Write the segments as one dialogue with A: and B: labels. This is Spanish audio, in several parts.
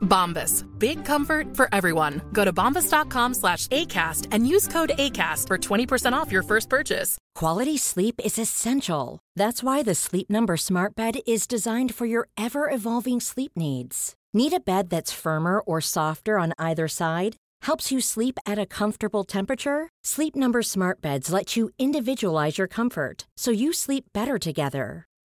A: Bombas. Big comfort for everyone. Go to bombas.com slash ACAST and use code ACAST for 20% off your first purchase.
B: Quality sleep is essential. That's why the Sleep Number Smart Bed is designed for your ever evolving sleep needs. Need a bed that's firmer or softer on either side? Helps you sleep at a comfortable temperature? Sleep Number Smart Beds let you individualize your comfort so you sleep better together.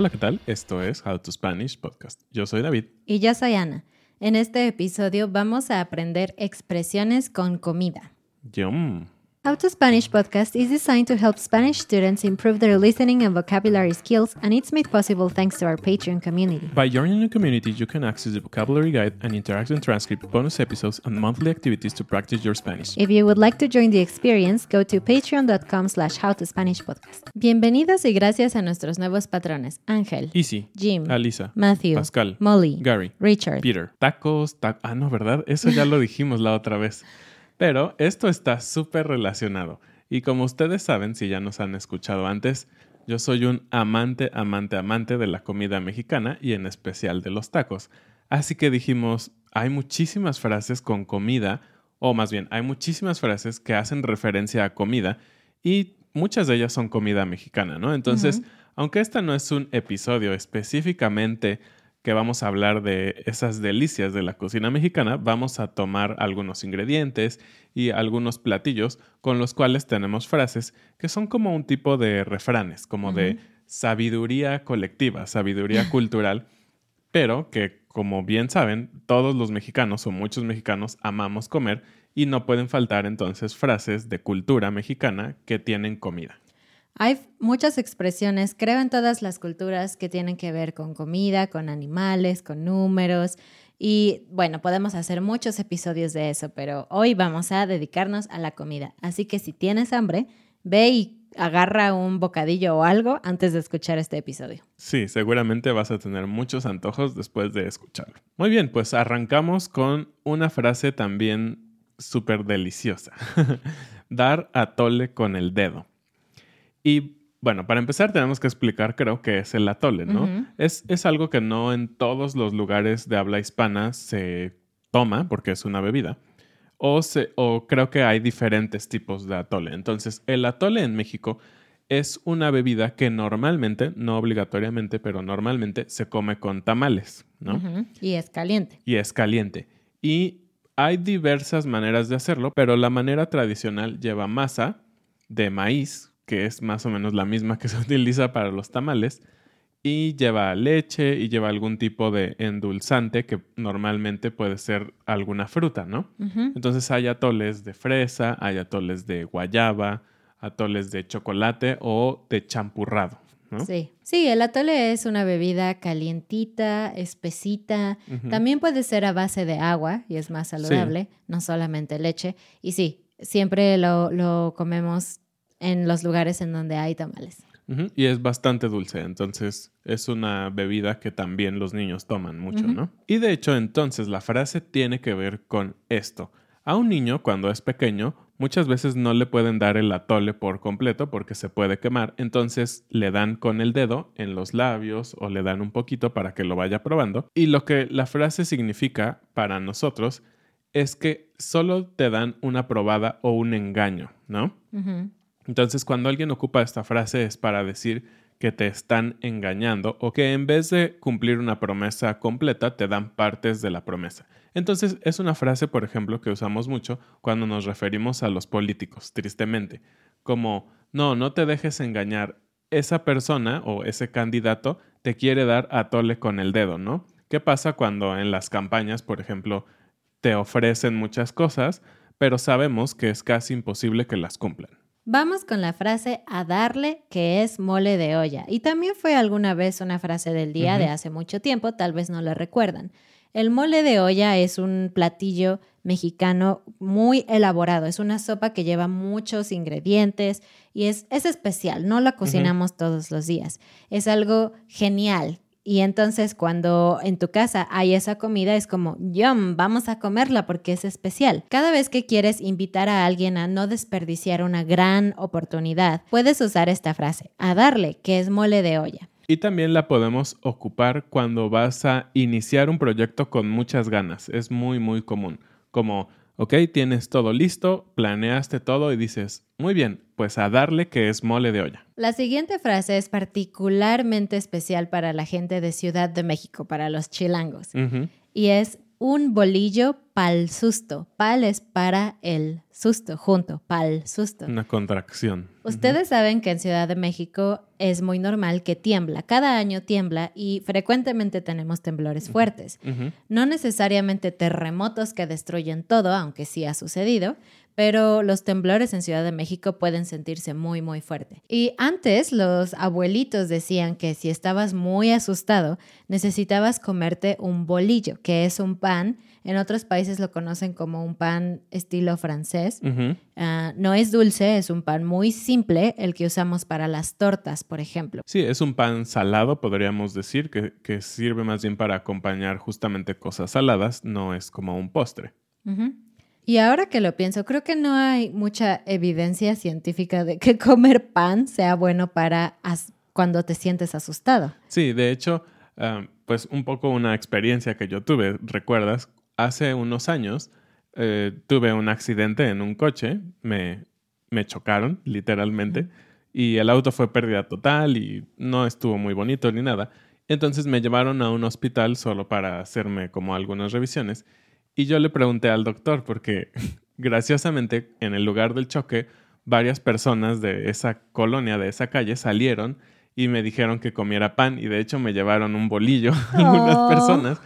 C: Hola, ¿qué tal? Esto es How to Spanish Podcast. Yo soy David.
D: Y yo soy Ana. En este episodio vamos a aprender expresiones con comida.
C: Yum.
D: How to Spanish podcast is designed to help Spanish students improve their listening and vocabulary skills, and it's made possible thanks to our Patreon community.
C: By joining the community, you can access the vocabulary guide and interactive transcript, bonus episodes, and monthly activities to practice your Spanish.
D: If you would like to join the experience, go to patreon.com slash howtospanishpodcast. Bienvenidos y gracias a nuestros nuevos patrones, Ángel,
C: Easy,
D: Jim,
C: Alisa,
D: Matthew,
C: Pascal,
D: Molly,
C: Gary,
D: Richard,
C: Peter, tacos, ta ah, no, ¿verdad? Eso ya lo dijimos la otra vez. Pero esto está súper relacionado. Y como ustedes saben, si ya nos han escuchado antes, yo soy un amante, amante, amante de la comida mexicana y en especial de los tacos. Así que dijimos, hay muchísimas frases con comida, o más bien, hay muchísimas frases que hacen referencia a comida y muchas de ellas son comida mexicana, ¿no? Entonces, aunque este no es un episodio específicamente que vamos a hablar de esas delicias de la cocina mexicana, vamos a tomar algunos ingredientes y algunos platillos con los cuales tenemos frases que son como un tipo de refranes, como de sabiduría colectiva, sabiduría cultural, pero que como bien saben, todos los mexicanos o muchos mexicanos amamos comer y no pueden faltar entonces frases de cultura mexicana que tienen comida.
D: Hay muchas expresiones, creo en todas las culturas que tienen que ver con comida, con animales, con números. Y bueno, podemos hacer muchos episodios de eso, pero hoy vamos a dedicarnos a la comida. Así que si tienes hambre, ve y agarra un bocadillo o algo antes de escuchar este episodio.
C: Sí, seguramente vas a tener muchos antojos después de escucharlo. Muy bien, pues arrancamos con una frase también súper deliciosa. Dar atole con el dedo. Y bueno, para empezar tenemos que explicar, creo que es el atole, ¿no? es, es algo que no en todos los lugares de habla hispana se toma porque es una bebida. O, se, o creo que hay diferentes tipos de atole. Entonces, el atole en México es una bebida que normalmente, no obligatoriamente, pero normalmente se come con tamales, ¿no?
D: Y es caliente.
C: y es caliente. Y hay diversas maneras de hacerlo, pero la manera tradicional lleva masa de maíz, que es más o menos la misma que se utiliza para los tamales, y lleva leche y lleva algún tipo de endulzante que normalmente puede ser alguna fruta, ¿no? Entonces hay atoles de fresa, hay atoles de guayaba, atoles de chocolate o de champurrado, ¿no?
D: Sí. Sí, el atole es una bebida calientita, espesita. También puede ser a base de agua y es más saludable, no solamente leche. Y sí, siempre lo, lo comemos en los lugares en donde hay tamales.
C: Y es bastante dulce, entonces es una bebida que también los niños toman mucho, ¿no? Y de hecho, entonces la frase tiene que ver con esto. A un niño, cuando es pequeño, muchas veces no le pueden dar el atole por completo porque se puede quemar, entonces le dan con el dedo en los labios o le dan un poquito para que lo vaya probando. Y lo que la frase significa para nosotros es que solo te dan una probada o un engaño, ¿no?
D: Ujú.
C: Entonces, cuando alguien ocupa esta frase es para decir que te están engañando o que en vez de cumplir una promesa completa, te dan partes de la promesa. Entonces, es una frase, por ejemplo, que usamos mucho cuando nos referimos a los políticos, tristemente, como, no, no te dejes engañar, esa persona o ese candidato te quiere dar atole con el dedo, ¿no? ¿Qué pasa cuando en las campañas, por ejemplo, te ofrecen muchas cosas, pero sabemos que es casi imposible que las cumplan?
D: Vamos con la frase a darle, que es mole de olla. Y también fue alguna vez una frase del día de hace mucho tiempo, tal vez no la recuerdan. El mole de olla es un platillo mexicano muy elaborado. Es una sopa que lleva muchos ingredientes y es, es especial. No la cocinamos todos los días. Es algo genial. Y entonces cuando en tu casa hay esa comida es como, yum, vamos a comerla porque es especial. Cada vez que quieres invitar a alguien a no desperdiciar una gran oportunidad, puedes usar esta frase, a darle, que es mole de olla.
C: Y también la podemos ocupar cuando vas a iniciar un proyecto con muchas ganas. Es muy, muy común. Como, ok, tienes todo listo, planeaste todo y dices, muy bien, pues a darle que es mole de olla.
D: La siguiente frase es particularmente especial para la gente de Ciudad de México, para los chilangos. Y es un bolillo pal susto. Pal es para el susto, junto, pal susto.
C: Una contracción.
D: Ustedes saben que en Ciudad de México es muy normal que tiembla. Cada año tiembla y frecuentemente tenemos temblores fuertes. No necesariamente terremotos que destruyen todo, aunque sí ha sucedido, pero los temblores en Ciudad de México pueden sentirse muy, muy fuerte. Y antes los abuelitos decían que si estabas muy asustado, necesitabas comerte un bolillo, que es un pan. En otros países lo conocen como un pan estilo francés. Ah, no es dulce, es un pan muy simple, el que usamos para las tortas, por ejemplo.
C: Sí, es un pan salado, podríamos decir, que, que sirve más bien para acompañar justamente cosas saladas, no es como un postre.
D: Ujú. Y ahora que lo pienso, creo que no hay mucha evidencia científica de que comer pan sea bueno para as- cuando te sientes asustado.
C: Sí, de hecho, ah, pues un poco una experiencia que yo tuve, ¿recuerdas? Hace unos años eh, tuve un accidente en un coche, me, me chocaron literalmente y el auto fue pérdida total y no estuvo muy bonito ni nada. Entonces me llevaron a un hospital solo para hacerme como algunas revisiones y yo le pregunté al doctor porque graciosamente en el lugar del choque varias personas de esa colonia, de esa calle salieron y me dijeron que comiera pan y de hecho me llevaron un bolillo algunas
D: Oh.
C: personas.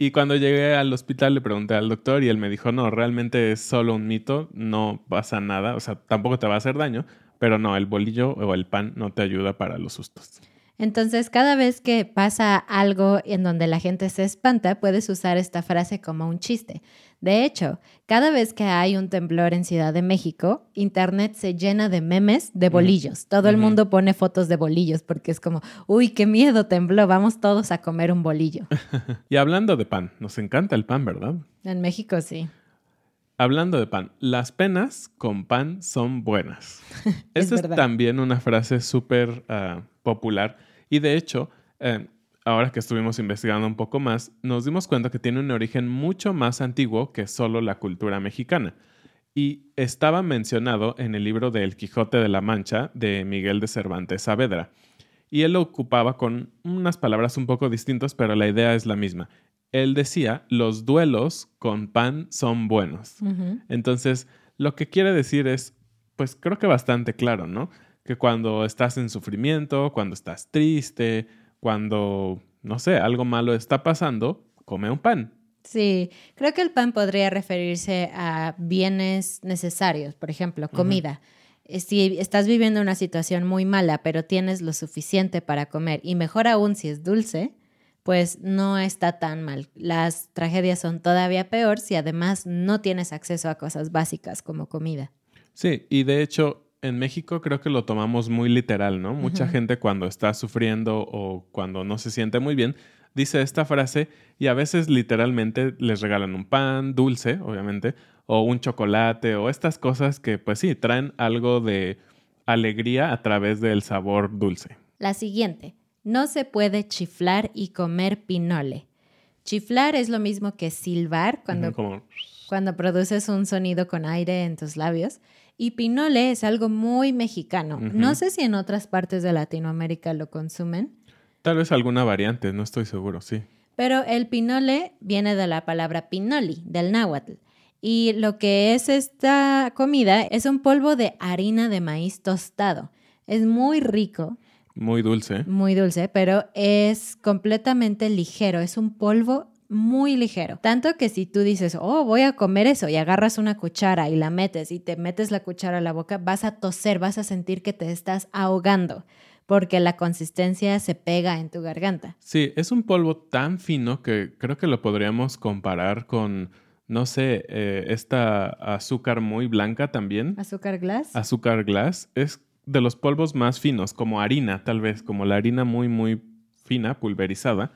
C: Y cuando llegué al hospital le pregunté al doctor y él me dijo, no, realmente es solo un mito, no pasa nada, o sea, tampoco te va a hacer daño, pero no, el bolillo o el pan no te ayuda para los sustos.
D: Entonces, cada vez que pasa algo en donde la gente se espanta, puedes usar esta frase como un chiste. De hecho, cada vez que hay un temblor en Ciudad de México, Internet se llena de memes de bolillos. Todo el mundo pone fotos de bolillos porque es como, uy, qué miedo tembló, vamos todos a comer un bolillo.
C: Y hablando de pan, nos encanta el pan, ¿verdad?
D: En México sí.
C: Hablando de pan, las penas con pan son buenas.
D: Es
C: Esta es también una frase súper ah, popular y de hecho, eh, ahora que estuvimos investigando un poco más, nos dimos cuenta que tiene un origen mucho más antiguo que solo la cultura mexicana. Y estaba mencionado en el libro de El Quijote de la Mancha de Miguel de Cervantes Saavedra. Y él lo ocupaba con unas palabras un poco distintas, pero la idea es la misma. Él decía, los duelos con pan son buenos. Entonces, lo que quiere decir es, pues creo que bastante claro, ¿no? Que cuando estás en sufrimiento, cuando estás triste, cuando, no sé, algo malo está pasando, come un pan.
D: Sí, creo que el pan podría referirse a bienes necesarios, por ejemplo, comida. Eh, Si estás viviendo una situación muy mala, pero tienes lo suficiente para comer, y mejor aún si es dulce, pues no está tan mal. Las tragedias son todavía peor si además no tienes acceso a cosas básicas como comida.
C: Sí, y de hecho, en México creo que lo tomamos muy literal, ¿no? Mucha gente cuando está sufriendo o cuando no se siente muy bien, dice esta frase y a veces literalmente les regalan un pan dulce, obviamente, o un chocolate o estas cosas que pues sí, traen algo de alegría a través del sabor dulce.
D: La siguiente, no se puede chiflar y comer pinole. Chiflar es lo mismo que silbar cuando,
C: Como,
D: cuando produces un sonido con aire en tus labios. Y pinole es algo muy mexicano. No sé si en otras partes de Latinoamérica lo consumen,
C: tal vez alguna variante, no estoy seguro, sí.
D: pero el pinole viene de la palabra pinoli, del náhuatl. Y lo que es esta comida es un polvo de harina de maíz tostado. Es muy rico,
C: Muy dulce.
D: muy dulce, pero es completamente ligero. Es un polvo muy ligero. Tanto que si tú dices, oh, voy a comer eso y agarras una cuchara y la metes y te metes la cuchara a la boca, vas a toser, vas a sentir que te estás ahogando porque la consistencia se pega en tu garganta.
C: Sí, es un polvo tan fino que creo que lo podríamos comparar con, no sé, eh, esta azúcar muy blanca también.
D: ¿Azúcar glass?
C: Azúcar glass. Es de los polvos más finos, como harina, tal vez, como la harina muy, muy fina, pulverizada.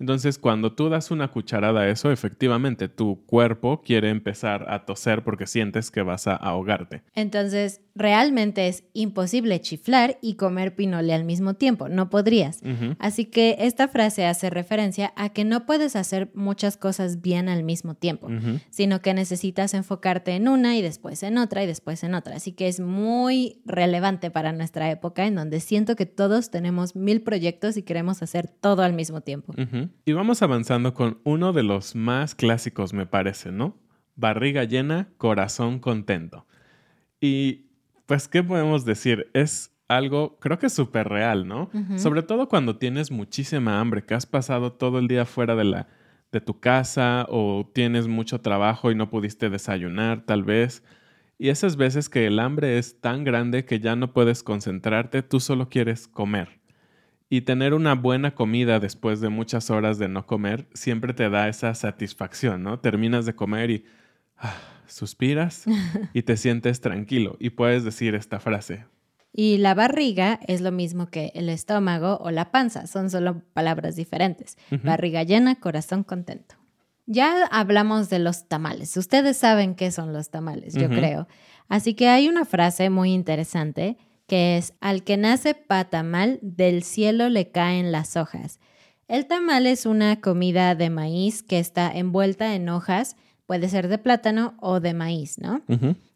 C: Entonces, cuando tú das una cucharada a eso, efectivamente, tu cuerpo quiere empezar a toser porque sientes que vas a ahogarte.
D: Entonces, realmente es imposible chiflar y comer pinole al mismo tiempo, no podrías. Así que esta frase hace referencia a que no puedes hacer muchas cosas bien al mismo tiempo, sino que necesitas enfocarte en una y después en otra y después en otra. Así que es muy relevante para nuestra época en donde siento que todos tenemos mil proyectos y queremos hacer todo al mismo tiempo.
C: Y vamos avanzando con uno de los más clásicos, me parece, ¿no? Barriga llena, corazón contento. Y pues, ¿qué podemos decir? Es algo, creo que súper real, ¿no? Sobre todo cuando tienes muchísima hambre, que has pasado todo el día fuera de la de tu casa o tienes mucho trabajo y no pudiste desayunar, tal vez. Y esas veces que el hambre es tan grande que ya no puedes concentrarte, tú solo quieres comer. Y tener una buena comida después de muchas horas de no comer siempre te da esa satisfacción, ¿no? Terminas de comer y ah, suspiras y te sientes tranquilo y puedes decir esta frase.
D: Y la barriga es lo mismo que el estómago o la panza, son solo palabras diferentes. Barriga llena, corazón contento. Ya hablamos de los tamales. Ustedes saben qué son los tamales, yo creo. Así que hay una frase muy interesante que es, al que nace pa tamal, del cielo le caen las hojas. El tamal es una comida de maíz que está envuelta en hojas, puede ser de plátano o de maíz, ¿no?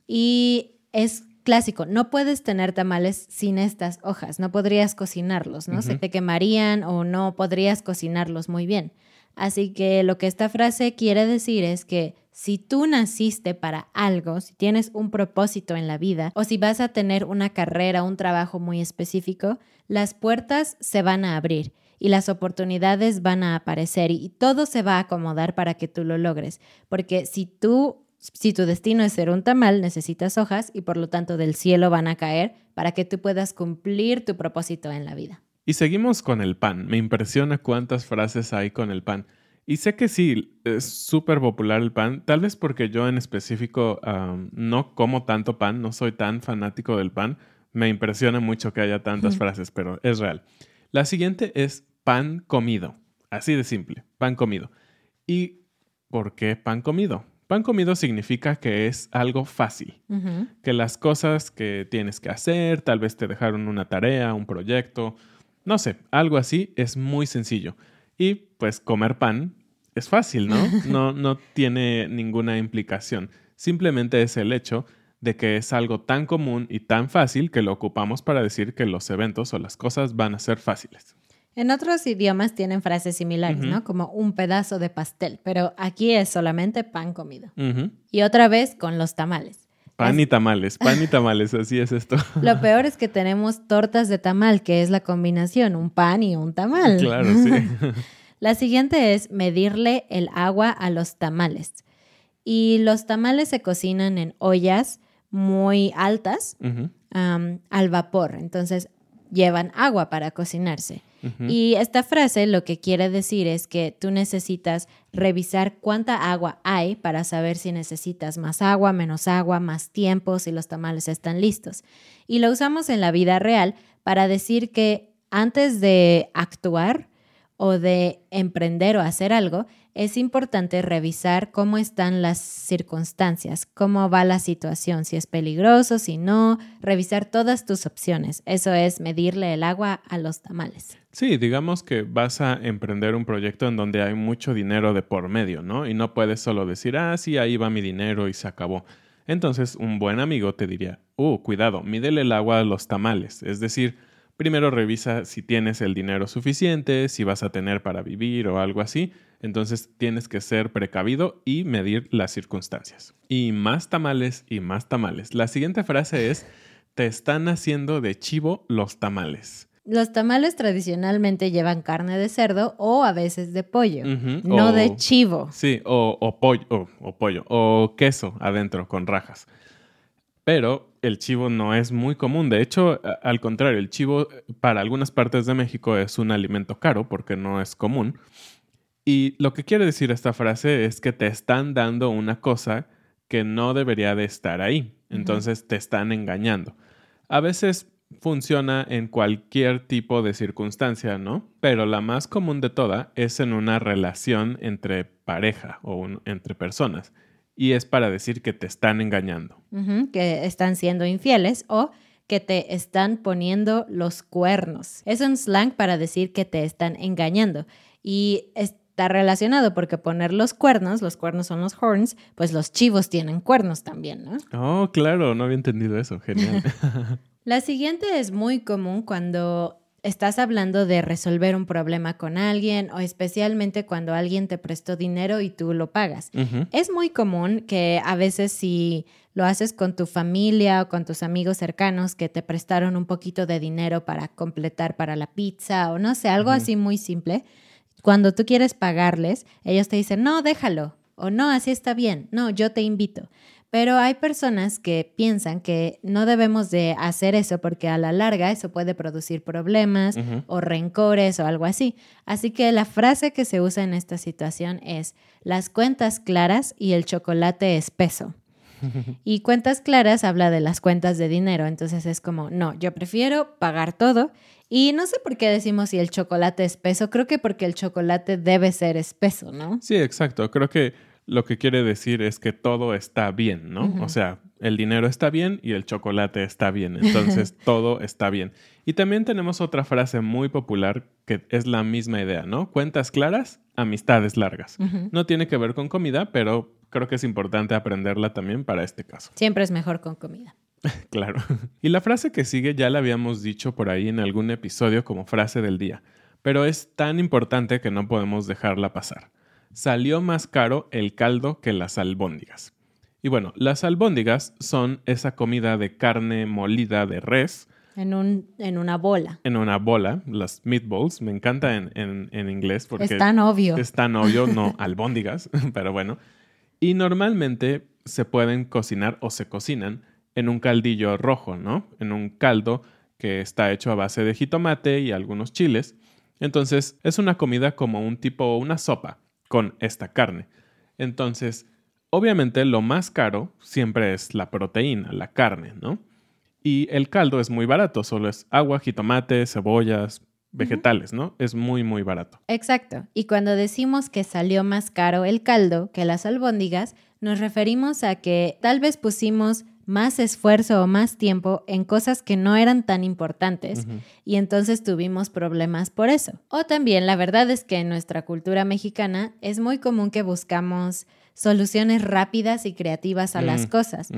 D: Y es clásico, no puedes tener tamales sin estas hojas, no podrías cocinarlos, ¿no? Se te quemarían o no podrías cocinarlos muy bien. Así que lo que esta frase quiere decir es que si tú naciste para algo, si tienes un propósito en la vida o si vas a tener una carrera, un trabajo muy específico, las puertas se van a abrir y las oportunidades van a aparecer y todo se va a acomodar para que tú lo logres. Porque si tú, si tu destino es ser un tamal, necesitas hojas y por lo tanto del cielo van a caer para que tú puedas cumplir tu propósito en la vida.
C: Y seguimos con el pan. Me impresiona cuántas frases hay con el pan. Y sé que sí, es súper popular el pan, tal vez porque yo en específico no como tanto pan, no soy tan fanático del pan. Me impresiona mucho que haya tantas frases, pero es real. La siguiente es pan comido. Así de simple, pan comido. ¿Y por qué pan comido? Pan comido significa que es algo fácil que las cosas que tienes que hacer, tal vez te dejaron una tarea, un proyecto, no sé, algo así es muy sencillo. Y pues comer pan es fácil, ¿no? No, no tiene ninguna implicación. Simplemente es el hecho de que es algo tan común y tan fácil que lo ocupamos para decir que los eventos o las cosas van a ser fáciles.
D: En otros idiomas tienen frases similares, ¿no? Como un pedazo de pastel, pero aquí es solamente pan comido. Y otra vez con los tamales.
C: Pan y tamales, pan y tamales, así es esto.
D: Lo peor es que tenemos tortas de tamal, que es la combinación, un pan y un tamal.
C: claro, sí.
D: La siguiente es medirle el agua a los tamales. Y los tamales se cocinan en ollas muy altas al vapor, entonces llevan agua para cocinarse. Y esta frase lo que quiere decir es que tú necesitas revisar cuánta agua hay para saber si necesitas más agua, menos agua, más tiempo, si los tamales están listos. Y lo usamos en la vida real para decir que antes de actuar o de emprender o hacer algo, es importante revisar cómo están las circunstancias, cómo va la situación, si es peligroso, si no, revisar todas tus opciones. Eso es medirle el agua a los tamales.
C: Sí, digamos que vas a emprender un proyecto en donde hay mucho dinero de por medio, ¿no? Y no puedes solo decir, ah, sí, ahí va mi dinero y se acabó. Entonces, un buen amigo te diría, uh, cuidado, mídele el agua a los tamales. Es decir, primero revisa si tienes el dinero suficiente, si vas a tener para vivir o algo así. Entonces tienes que ser precavido y medir las circunstancias. Y más tamales y más tamales. La siguiente frase es, te están haciendo de chivo los tamales.
D: Los tamales tradicionalmente llevan carne de cerdo o a veces de pollo, no de chivo.
C: Sí, o, pollo, o pollo, o queso adentro con rajas. Pero el chivo no es muy común. De hecho, al contrario, el chivo para algunas partes de México es un alimento caro porque no es común. Y lo que quiere decir esta frase es que te están dando una cosa que no debería de estar ahí. Entonces te están engañando. A veces funciona en cualquier tipo de circunstancia, ¿no? Pero la más común de toda es en una relación entre pareja o entre personas. Y es para decir que te están engañando.
D: que están siendo infieles o que te están poniendo los cuernos. Es un slang para decir que te están engañando. Y está relacionado porque poner los cuernos, los cuernos son los horns, pues los chivos tienen cuernos también, ¿no?
C: Oh, claro, no había entendido eso, genial.
D: La siguiente es muy común cuando estás hablando de resolver un problema con alguien o especialmente cuando alguien te prestó dinero y tú lo pagas. Es muy común que a veces si lo haces con tu familia o con tus amigos cercanos que te prestaron un poquito de dinero para completar para la pizza o no sé, algo así muy simple cuando tú quieres pagarles, ellos te dicen, no, déjalo, o no, así está bien, no, yo te invito. Pero hay personas que piensan que no debemos de hacer eso porque a la larga eso puede producir problemas o rencores o algo así. Así que la frase que se usa en esta situación es las cuentas claras y el chocolate espeso. Y cuentas claras habla de las cuentas de dinero, entonces es como, no, yo prefiero pagar todo y no sé por qué decimos si el chocolate es espeso, creo que porque el chocolate debe ser espeso, ¿no?
C: Sí, exacto. Creo que lo que quiere decir es que todo está bien, ¿no? O sea, el dinero está bien y el chocolate está bien. Entonces, todo está bien. Y también tenemos otra frase muy popular que es la misma idea, ¿no? Cuentas claras, amistades largas. No tiene que ver con comida, pero creo que es importante aprenderla también para este caso.
D: Siempre es mejor con comida.
C: claro. Y la frase que sigue ya la habíamos dicho por ahí en algún episodio como frase del día, pero es tan importante que no podemos dejarla pasar. Salió más caro el caldo que las albóndigas. Y bueno, las albóndigas son esa comida de carne molida de res.
D: En, un, en una bola.
C: En una bola, las meatballs. Me encanta en, en inglés porque...
D: Es tan obvio.
C: Es tan obvio, no albóndigas, pero bueno. Y normalmente se pueden cocinar o se cocinan en un caldillo rojo, ¿no? En un caldo que está hecho a base de jitomate y algunos chiles. Entonces es una comida como un tipo, una sopa con esta carne. Entonces, obviamente lo más caro siempre es la proteína, la carne, ¿no? Y el caldo es muy barato, solo es agua, jitomate, cebollas, vegetales, ¿no? Es muy, muy barato.
D: Exacto. Y cuando decimos que salió más caro el caldo que las albóndigas, nos referimos a que tal vez pusimos más esfuerzo o más tiempo en cosas que no eran tan importantes y entonces tuvimos problemas por eso. O también la verdad es que en nuestra cultura mexicana es muy común que buscamos soluciones rápidas y creativas a las cosas,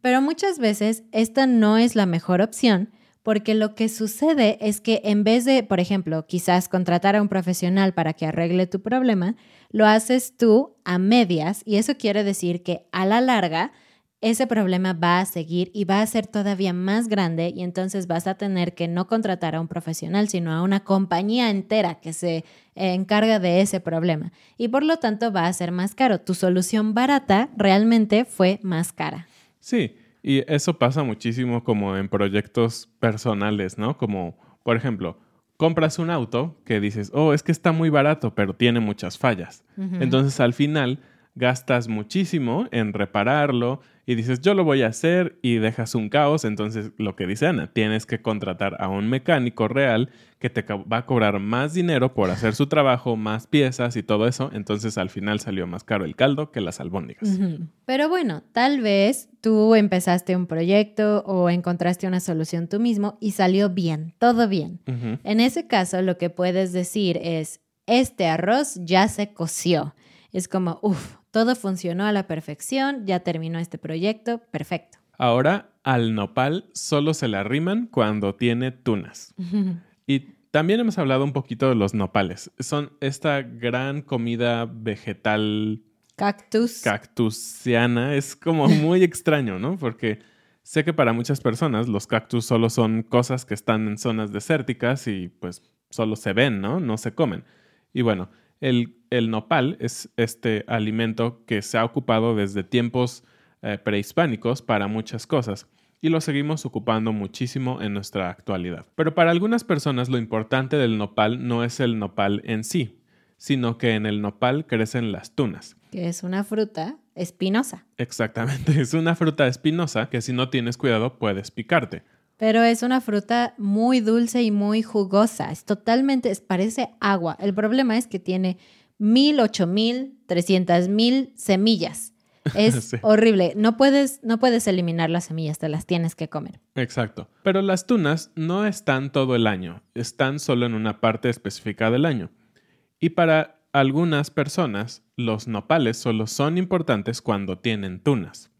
D: pero muchas veces esta no es la mejor opción porque lo que sucede es que en vez de, por ejemplo, quizás contratar a un profesional para que arregle tu problema, lo haces tú a medias y eso quiere decir que a la larga ese problema va a seguir y va a ser todavía más grande y entonces vas a tener que no contratar a un profesional, sino a una compañía entera que se encarga de ese problema. Y por lo tanto va a ser más caro. Tu solución barata realmente fue más cara.
C: Sí, y eso pasa muchísimo como en proyectos personales, ¿no? Como, por ejemplo, compras un auto que dices, oh, es que está muy barato, pero tiene muchas fallas. Entonces al final gastas muchísimo en repararlo y dices, yo lo voy a hacer y dejas un caos. Entonces, lo que dice Ana, tienes que contratar a un mecánico real que te va a cobrar más dinero por hacer su trabajo, más piezas y todo eso. Entonces, al final salió más caro el caldo que las albóndigas.
D: Pero bueno, tal vez tú empezaste un proyecto o encontraste una solución tú mismo y salió bien, todo bien. En ese caso, lo que puedes decir es, este arroz ya se coció. Es como, uff, todo funcionó a la perfección, ya terminó este proyecto, perfecto.
C: Ahora al nopal solo se le arriman cuando tiene tunas. y también hemos hablado un poquito de los nopales. Son esta gran comida vegetal.
D: Cactus.
C: Cactusiana. Es como muy extraño, ¿no? Porque sé que para muchas personas los cactus solo son cosas que están en zonas desérticas y pues solo se ven, ¿no? No se comen. Y bueno, el, nopal es este alimento que se ha ocupado desde tiempos eh, prehispánicos para muchas cosas y lo seguimos ocupando muchísimo en nuestra actualidad. Pero para algunas personas lo importante del nopal no es el nopal en sí, sino que en el nopal crecen las tunas.
D: Que es una fruta espinosa.
C: Exactamente, es una fruta espinosa que si no tienes cuidado puedes picarte.
D: Pero es una fruta muy dulce y muy jugosa. Es totalmente, parece agua. El problema es que tiene mil, ocho mil, trescientas mil semillas. Es horrible. No puedes, no puedes eliminar las semillas, te las tienes que comer.
C: Exacto. Pero las tunas no están todo el año, están solo en una parte específica del año. Y para algunas personas, los nopales solo son importantes cuando tienen tunas.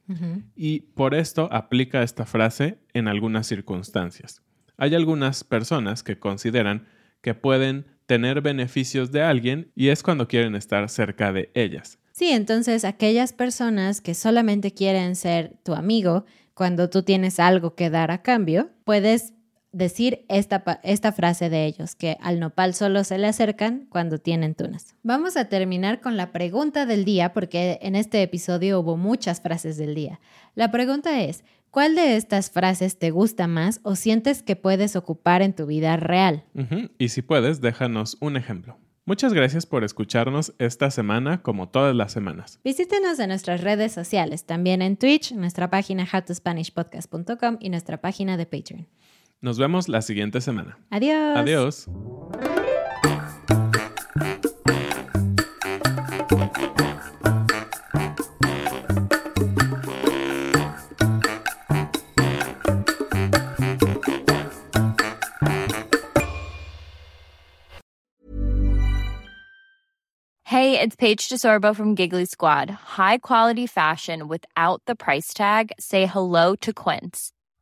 C: Y por esto aplica esta frase en algunas circunstancias. Hay algunas personas que consideran que pueden tener beneficios de alguien y es cuando quieren estar cerca de ellas.
D: Sí, entonces aquellas personas que solamente quieren ser tu amigo cuando tú tienes algo que dar a cambio, puedes decir esta, esta frase de ellos, que al nopal solo se le acercan cuando tienen tunas. Vamos a terminar con la pregunta del día, porque en este episodio hubo muchas frases del día. La pregunta es, ¿cuál de estas frases te gusta más o sientes que puedes ocupar en tu vida real?
C: Y si puedes, déjanos un ejemplo. Muchas gracias por escucharnos esta semana como todas las semanas.
D: Visítenos en nuestras redes sociales, también en Twitch, nuestra página howtospanishpodcast.com y nuestra página de Patreon.
C: Nos vemos la siguiente semana.
D: Adiós.
C: Adiós.
E: Hey, it's Paige DeSorbo from Giggly Squad. High quality fashion without the price tag. Say hello to Quince.